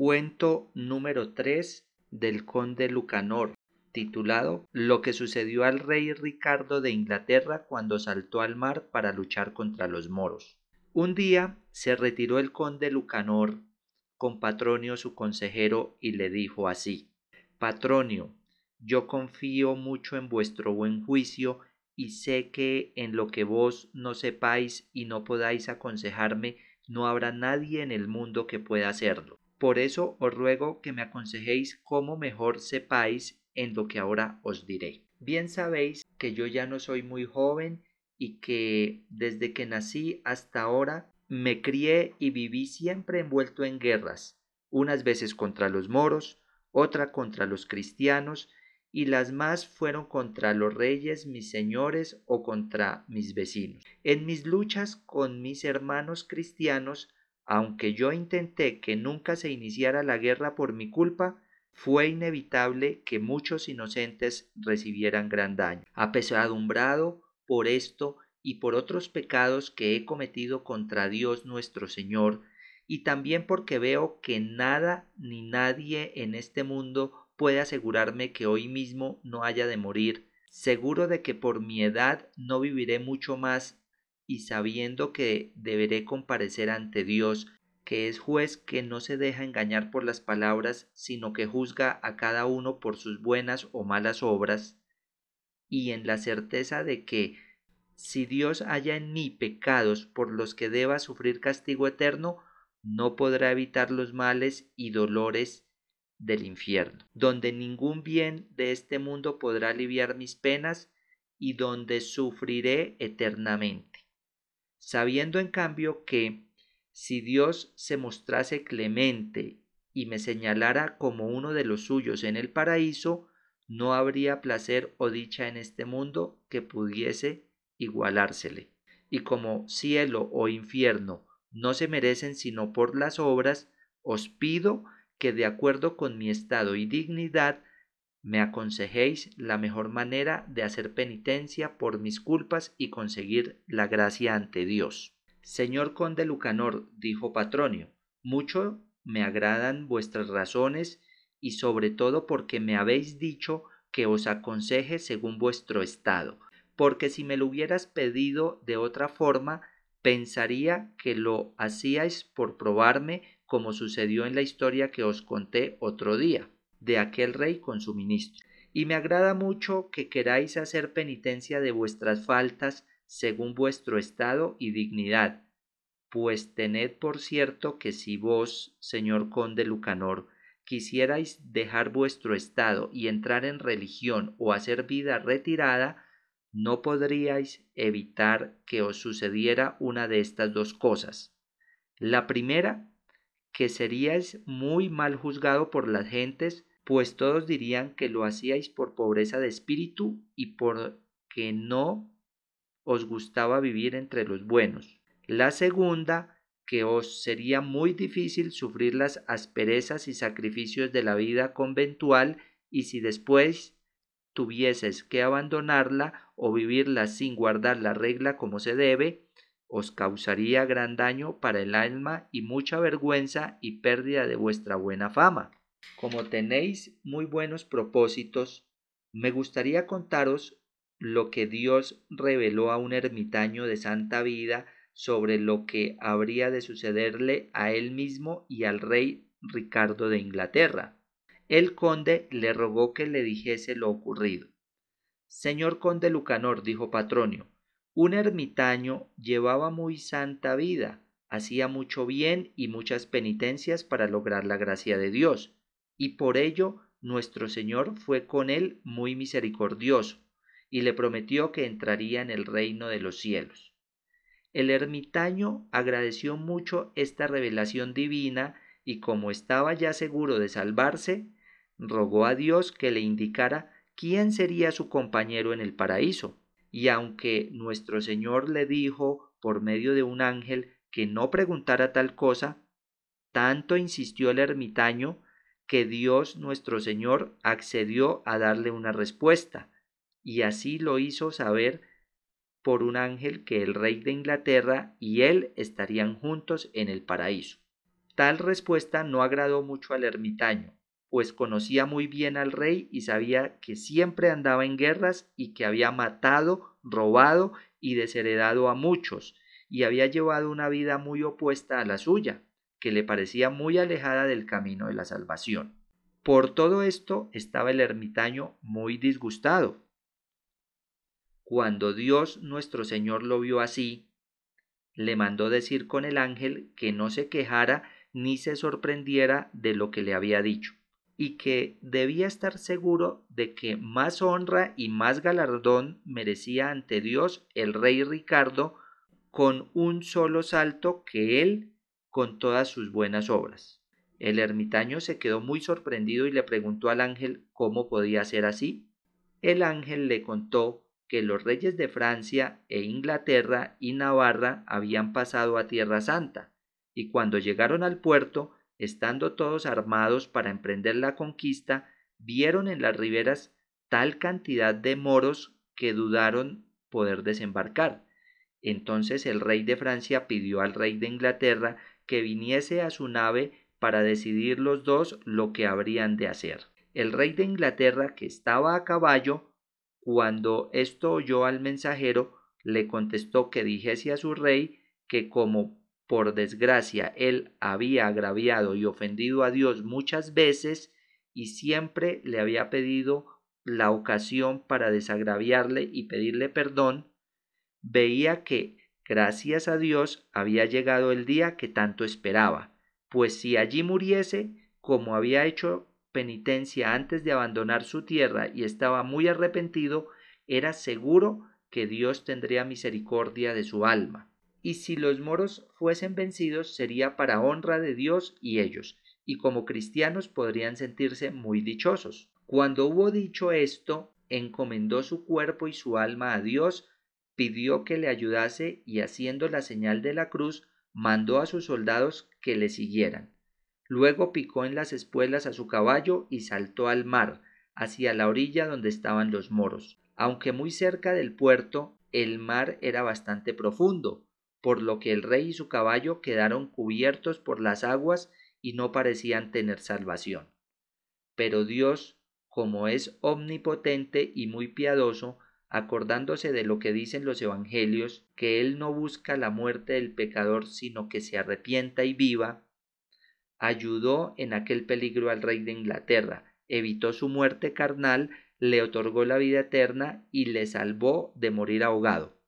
Cuento número 3 del conde Lucanor, titulado Lo que sucedió al rey Ricardo de Inglaterra cuando saltó al mar para luchar contra los moros. Un día se retiró el conde Lucanor con Patronio su consejero y le dijo así Patronio, yo confío mucho en vuestro buen juicio y sé que en lo que vos no sepáis y no podáis aconsejarme no habrá nadie en el mundo que pueda hacerlo. Por eso os ruego que me aconsejéis cómo mejor sepáis en lo que ahora os diré. Bien sabéis que yo ya no soy muy joven y que desde que nací hasta ahora me crié y viví siempre envuelto en guerras, unas veces contra los moros, otra contra los cristianos, y las más fueron contra los reyes, mis señores o contra mis vecinos. En mis luchas con mis hermanos cristianos aunque yo intenté que nunca se iniciara la guerra por mi culpa, fue inevitable que muchos inocentes recibieran gran daño. Apesadumbrado por esto y por otros pecados que he cometido contra Dios nuestro Señor, y también porque veo que nada ni nadie en este mundo puede asegurarme que hoy mismo no haya de morir, seguro de que por mi edad no viviré mucho más y sabiendo que deberé comparecer ante Dios, que es juez que no se deja engañar por las palabras, sino que juzga a cada uno por sus buenas o malas obras, y en la certeza de que si Dios haya en mí pecados por los que deba sufrir castigo eterno, no podrá evitar los males y dolores del infierno, donde ningún bien de este mundo podrá aliviar mis penas y donde sufriré eternamente sabiendo en cambio que si Dios se mostrase clemente y me señalara como uno de los suyos en el paraíso, no habría placer o dicha en este mundo que pudiese igualársele. Y como cielo o infierno no se merecen sino por las obras, os pido que de acuerdo con mi estado y dignidad me aconsejéis la mejor manera de hacer penitencia por mis culpas y conseguir la gracia ante Dios. Señor conde Lucanor, dijo Patronio, mucho me agradan vuestras razones y sobre todo porque me habéis dicho que os aconseje según vuestro estado, porque si me lo hubieras pedido de otra forma, pensaría que lo hacíais por probarme como sucedió en la historia que os conté otro día de aquel rey con su ministro. Y me agrada mucho que queráis hacer penitencia de vuestras faltas según vuestro estado y dignidad, pues tened por cierto que si vos, señor conde Lucanor, quisierais dejar vuestro estado y entrar en religión o hacer vida retirada, no podríais evitar que os sucediera una de estas dos cosas. La primera, que seríais muy mal juzgado por las gentes pues todos dirían que lo hacíais por pobreza de espíritu y porque no os gustaba vivir entre los buenos. La segunda, que os sería muy difícil sufrir las asperezas y sacrificios de la vida conventual y si después tuvieses que abandonarla o vivirla sin guardar la regla como se debe, os causaría gran daño para el alma y mucha vergüenza y pérdida de vuestra buena fama. Como tenéis muy buenos propósitos, me gustaría contaros lo que Dios reveló a un ermitaño de santa vida sobre lo que habría de sucederle a él mismo y al rey Ricardo de Inglaterra. El conde le rogó que le dijese lo ocurrido. Señor conde Lucanor, dijo Patronio, un ermitaño llevaba muy santa vida, hacía mucho bien y muchas penitencias para lograr la gracia de Dios y por ello nuestro Señor fue con él muy misericordioso, y le prometió que entraría en el reino de los cielos. El ermitaño agradeció mucho esta revelación divina y como estaba ya seguro de salvarse, rogó a Dios que le indicara quién sería su compañero en el paraíso. Y aunque nuestro Señor le dijo por medio de un ángel que no preguntara tal cosa, tanto insistió el ermitaño que Dios nuestro Señor accedió a darle una respuesta, y así lo hizo saber por un ángel que el rey de Inglaterra y él estarían juntos en el paraíso. Tal respuesta no agradó mucho al ermitaño, pues conocía muy bien al rey y sabía que siempre andaba en guerras y que había matado, robado y desheredado a muchos, y había llevado una vida muy opuesta a la suya, que le parecía muy alejada del camino de la salvación. Por todo esto estaba el ermitaño muy disgustado. Cuando Dios nuestro Señor lo vio así, le mandó decir con el ángel que no se quejara ni se sorprendiera de lo que le había dicho y que debía estar seguro de que más honra y más galardón merecía ante Dios el rey Ricardo con un solo salto que él con todas sus buenas obras. El ermitaño se quedó muy sorprendido y le preguntó al ángel cómo podía ser así. El ángel le contó que los reyes de Francia e Inglaterra y Navarra habían pasado a Tierra Santa, y cuando llegaron al puerto estando todos armados para emprender la conquista, vieron en las riberas tal cantidad de moros que dudaron poder desembarcar. Entonces el rey de Francia pidió al rey de Inglaterra que viniese a su nave para decidir los dos lo que habrían de hacer. El rey de Inglaterra, que estaba a caballo, cuando esto oyó al mensajero, le contestó que dijese a su rey que como por desgracia él había agraviado y ofendido a Dios muchas veces y siempre le había pedido la ocasión para desagraviarle y pedirle perdón, veía que, gracias a Dios, había llegado el día que tanto esperaba, pues si allí muriese, como había hecho penitencia antes de abandonar su tierra y estaba muy arrepentido, era seguro que Dios tendría misericordia de su alma y si los moros fuesen vencidos sería para honra de Dios y ellos, y como cristianos podrían sentirse muy dichosos. Cuando hubo dicho esto, encomendó su cuerpo y su alma a Dios, pidió que le ayudase y haciendo la señal de la cruz, mandó a sus soldados que le siguieran. Luego picó en las espuelas a su caballo y saltó al mar, hacia la orilla donde estaban los moros. Aunque muy cerca del puerto, el mar era bastante profundo, por lo que el rey y su caballo quedaron cubiertos por las aguas y no parecían tener salvación. Pero Dios, como es omnipotente y muy piadoso, acordándose de lo que dicen los evangelios, que Él no busca la muerte del pecador, sino que se arrepienta y viva, ayudó en aquel peligro al rey de Inglaterra, evitó su muerte carnal, le otorgó la vida eterna y le salvó de morir ahogado.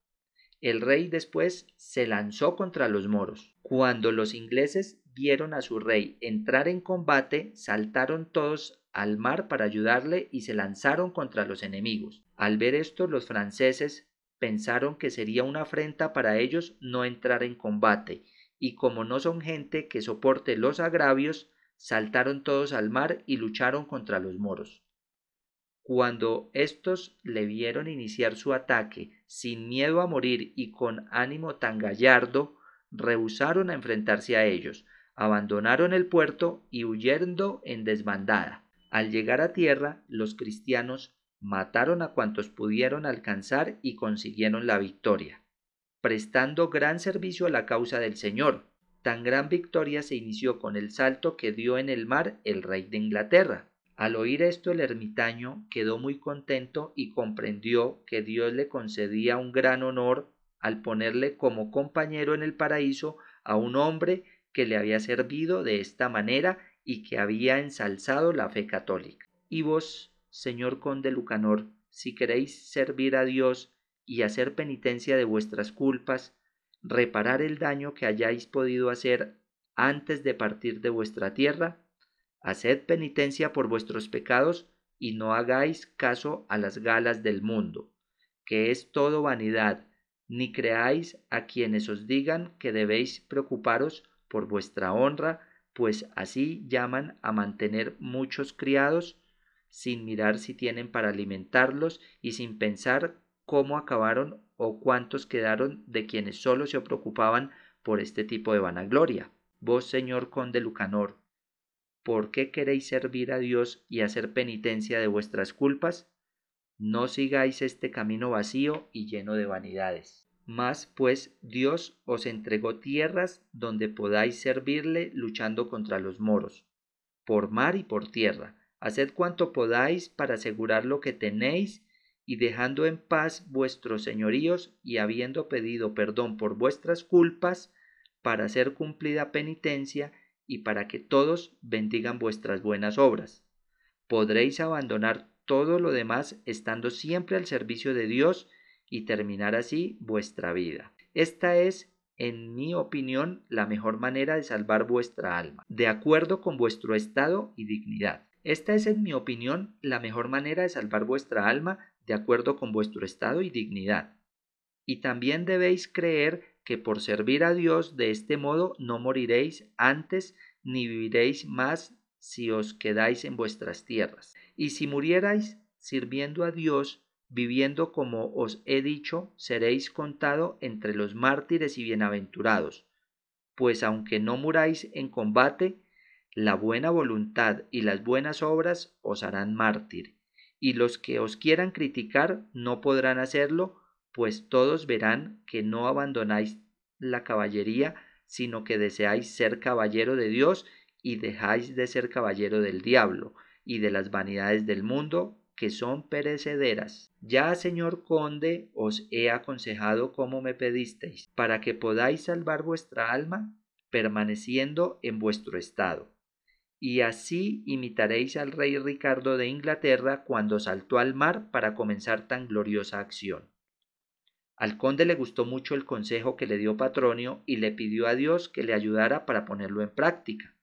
El rey después se lanzó contra los moros. Cuando los ingleses vieron a su rey entrar en combate, saltaron todos al mar para ayudarle y se lanzaron contra los enemigos. Al ver esto, los franceses pensaron que sería una afrenta para ellos no entrar en combate, y como no son gente que soporte los agravios, saltaron todos al mar y lucharon contra los moros. Cuando éstos le vieron iniciar su ataque sin miedo a morir y con ánimo tan gallardo, rehusaron a enfrentarse a ellos, abandonaron el puerto y huyendo en desbandada. Al llegar a tierra, los cristianos mataron a cuantos pudieron alcanzar y consiguieron la victoria, prestando gran servicio a la causa del Señor. Tan gran victoria se inició con el salto que dio en el mar el rey de Inglaterra. Al oír esto el ermitaño quedó muy contento y comprendió que Dios le concedía un gran honor al ponerle como compañero en el paraíso a un hombre que le había servido de esta manera y que había ensalzado la fe católica. Y vos, señor conde Lucanor, si queréis servir a Dios y hacer penitencia de vuestras culpas, reparar el daño que hayáis podido hacer antes de partir de vuestra tierra, Haced penitencia por vuestros pecados y no hagáis caso a las galas del mundo, que es todo vanidad, ni creáis a quienes os digan que debéis preocuparos por vuestra honra, pues así llaman a mantener muchos criados, sin mirar si tienen para alimentarlos y sin pensar cómo acabaron o cuántos quedaron de quienes solo se preocupaban por este tipo de vanagloria. Vos, señor conde Lucanor, ¿Por qué queréis servir a Dios y hacer penitencia de vuestras culpas? No sigáis este camino vacío y lleno de vanidades. Mas pues Dios os entregó tierras donde podáis servirle luchando contra los moros, por mar y por tierra. Haced cuanto podáis para asegurar lo que tenéis y dejando en paz vuestros señoríos y habiendo pedido perdón por vuestras culpas, para hacer cumplida penitencia y para que todos bendigan vuestras buenas obras. Podréis abandonar todo lo demás estando siempre al servicio de Dios y terminar así vuestra vida. Esta es, en mi opinión, la mejor manera de salvar vuestra alma, de acuerdo con vuestro estado y dignidad. Esta es, en mi opinión, la mejor manera de salvar vuestra alma, de acuerdo con vuestro estado y dignidad. Y también debéis creer que por servir a Dios de este modo no moriréis antes ni viviréis más si os quedáis en vuestras tierras. Y si murierais sirviendo a Dios, viviendo como os he dicho, seréis contado entre los mártires y bienaventurados, pues aunque no muráis en combate, la buena voluntad y las buenas obras os harán mártir, y los que os quieran criticar no podrán hacerlo, pues todos verán que no abandonáis la caballería, sino que deseáis ser caballero de Dios y dejáis de ser caballero del diablo y de las vanidades del mundo que son perecederas. Ya, señor conde, os he aconsejado como me pedisteis, para que podáis salvar vuestra alma, permaneciendo en vuestro estado. Y así imitaréis al rey Ricardo de Inglaterra cuando saltó al mar para comenzar tan gloriosa acción. Al conde le gustó mucho el consejo que le dio Patronio y le pidió a Dios que le ayudara para ponerlo en práctica,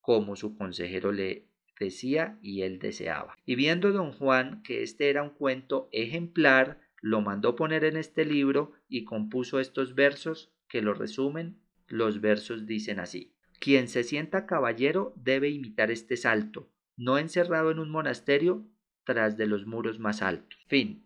como su consejero le decía y él deseaba. Y viendo don Juan que este era un cuento ejemplar, lo mandó poner en este libro y compuso estos versos que lo resumen. Los versos dicen así. Quien se sienta caballero debe imitar este salto, no encerrado en un monasterio tras de los muros más altos. Fin.